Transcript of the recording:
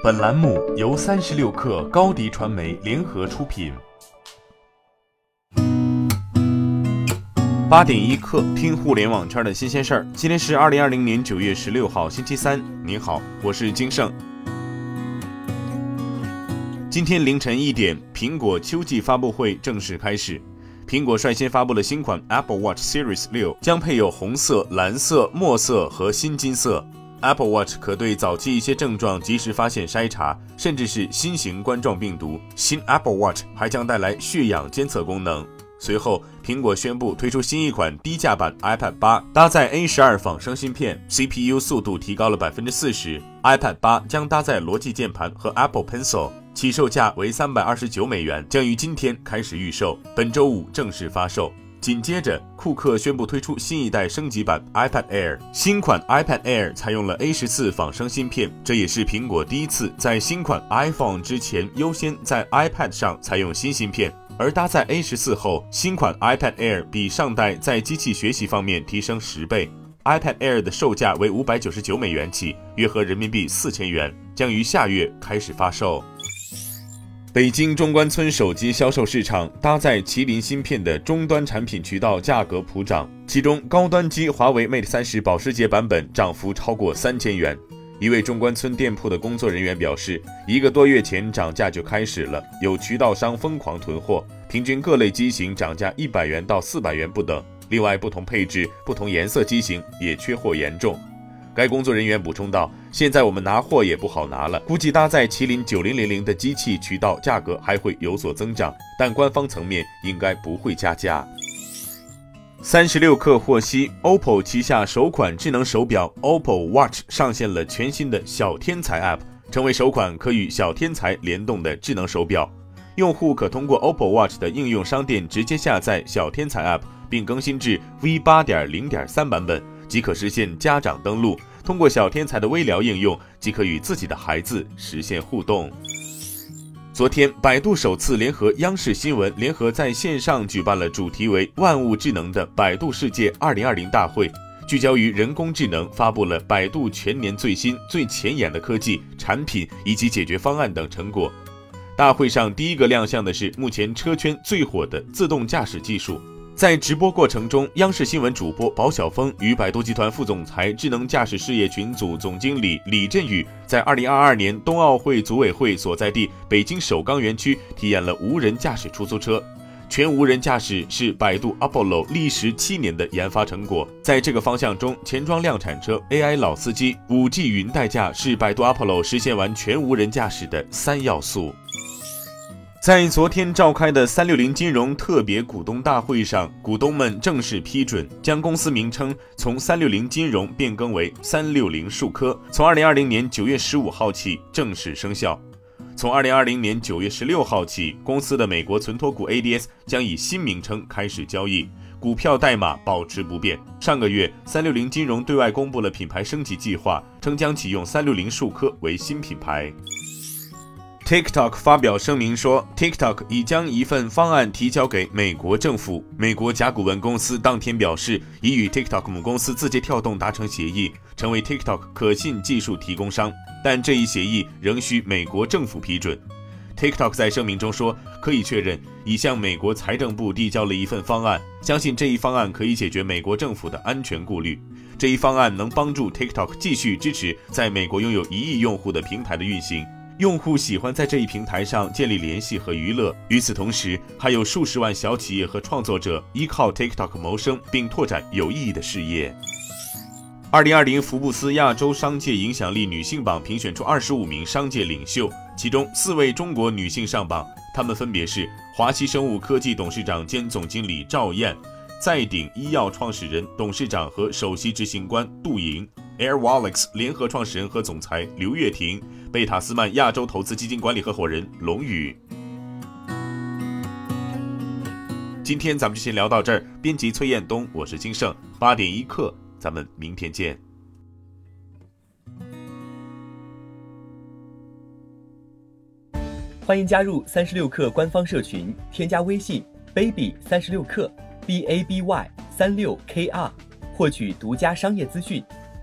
本栏目由三十六氪高低传媒联合出品。八点一刻，听互联网圈的新鲜事儿。今天是二零二零年九月十六号，星期三。您好，我是金盛。今天凌晨一点，苹果秋季发布会正式开始。苹果率先发布了新款 Apple Watch Series 六，将配有红色、蓝色、墨色和新金色。Apple Watch 可对早期一些症状及时发现筛查，甚至是新型冠状病毒。新 Apple Watch 还将带来血氧监测功能。随后，苹果宣布推出新一款低价版 iPad 八，搭载 A 十二仿生芯片，CPU 速度提高了百分之四十。iPad 八将搭载罗技键盘和 Apple Pencil，起售价为三百二十九美元，将于今天开始预售，本周五正式发售。紧接着，库克宣布推出新一代升级版 iPad Air。新款 iPad Air 采用了 A 十四仿生芯片，这也是苹果第一次在新款 iPhone 之前优先在 iPad 上采用新芯片。而搭载 A 十四后，新款 iPad Air 比上代在机器学习方面提升十倍。iPad Air 的售价为五百九十九美元起，约合人民币四千元，将于下月开始发售。北京中关村手机销售市场搭载麒麟芯片的终端产品渠道价格普涨，其中高端机华为 Mate 三十保时捷版本涨幅超过三千元。一位中关村店铺的工作人员表示，一个多月前涨价就开始了，有渠道商疯狂囤货，平均各类机型涨价一百元到四百元不等。另外，不同配置、不同颜色机型也缺货严重。该工作人员补充道：“现在我们拿货也不好拿了，估计搭载麒麟九零零零的机器渠道价格还会有所增长，但官方层面应该不会加价。”三十六氪获悉，OPPO 旗下首款智能手表 OPPO Watch 上线了全新的小天才 App，成为首款可与小天才联动的智能手表。用户可通过 OPPO Watch 的应用商店直接下载小天才 App，并更新至 V 八点零点三版本，即可实现家长登录。通过小天才的微聊应用，即可与自己的孩子实现互动。昨天，百度首次联合央视新闻联合在线上举办了主题为“万物智能”的百度世界二零二零大会，聚焦于人工智能，发布了百度全年最新最前沿的科技产品以及解决方案等成果。大会上第一个亮相的是目前车圈最火的自动驾驶技术。在直播过程中，央视新闻主播保晓峰与百度集团副总裁、智能驾驶事业群组总经理李振宇，在二零二二年冬奥会组委会所在地北京首钢园区体验了无人驾驶出租车。全无人驾驶是百度 Apollo 历时七年的研发成果。在这个方向中，钱庄量产车、AI 老司机、五 G 云代驾是百度 Apollo 实现完全无人驾驶的三要素。在昨天召开的三六零金融特别股东大会上，股东们正式批准将公司名称从三六零金融变更为三六零数科，从二零二零年九月十五号起正式生效。从二零二零年九月十六号起，公司的美国存托股 ADS 将以新名称开始交易，股票代码保持不变。上个月，三六零金融对外公布了品牌升级计划，称将启用三六零数科为新品牌。TikTok 发表声明说，TikTok 已将一份方案提交给美国政府。美国甲骨文公司当天表示，已与 TikTok 母公司字节跳动达成协议，成为 TikTok 可信技术提供商。但这一协议仍需美国政府批准。TikTok 在声明中说，可以确认已向美国财政部递交了一份方案，相信这一方案可以解决美国政府的安全顾虑。这一方案能帮助 TikTok 继续支持在美国拥有一亿用户的平台的运行。用户喜欢在这一平台上建立联系和娱乐。与此同时，还有数十万小企业和创作者依靠 TikTok 谋生，并拓展有意义的事业。二零二零福布斯亚洲商界影响力女性榜评选出二十五名商界领袖，其中四位中国女性上榜，她们分别是华西生物科技董事长兼总经理赵燕，在鼎医药创始人、董事长和首席执行官杜莹。AirWallex 联合创始人和总裁刘跃婷，贝塔斯曼亚洲投资基金管理合伙人龙宇。今天咱们就先聊到这儿。编辑崔彦东，我是金盛。八点一刻，咱们明天见。欢迎加入三十六氪官方社群，添加微信 baby 三十六氪 b a b y 三六 k r，获取独家商业资讯。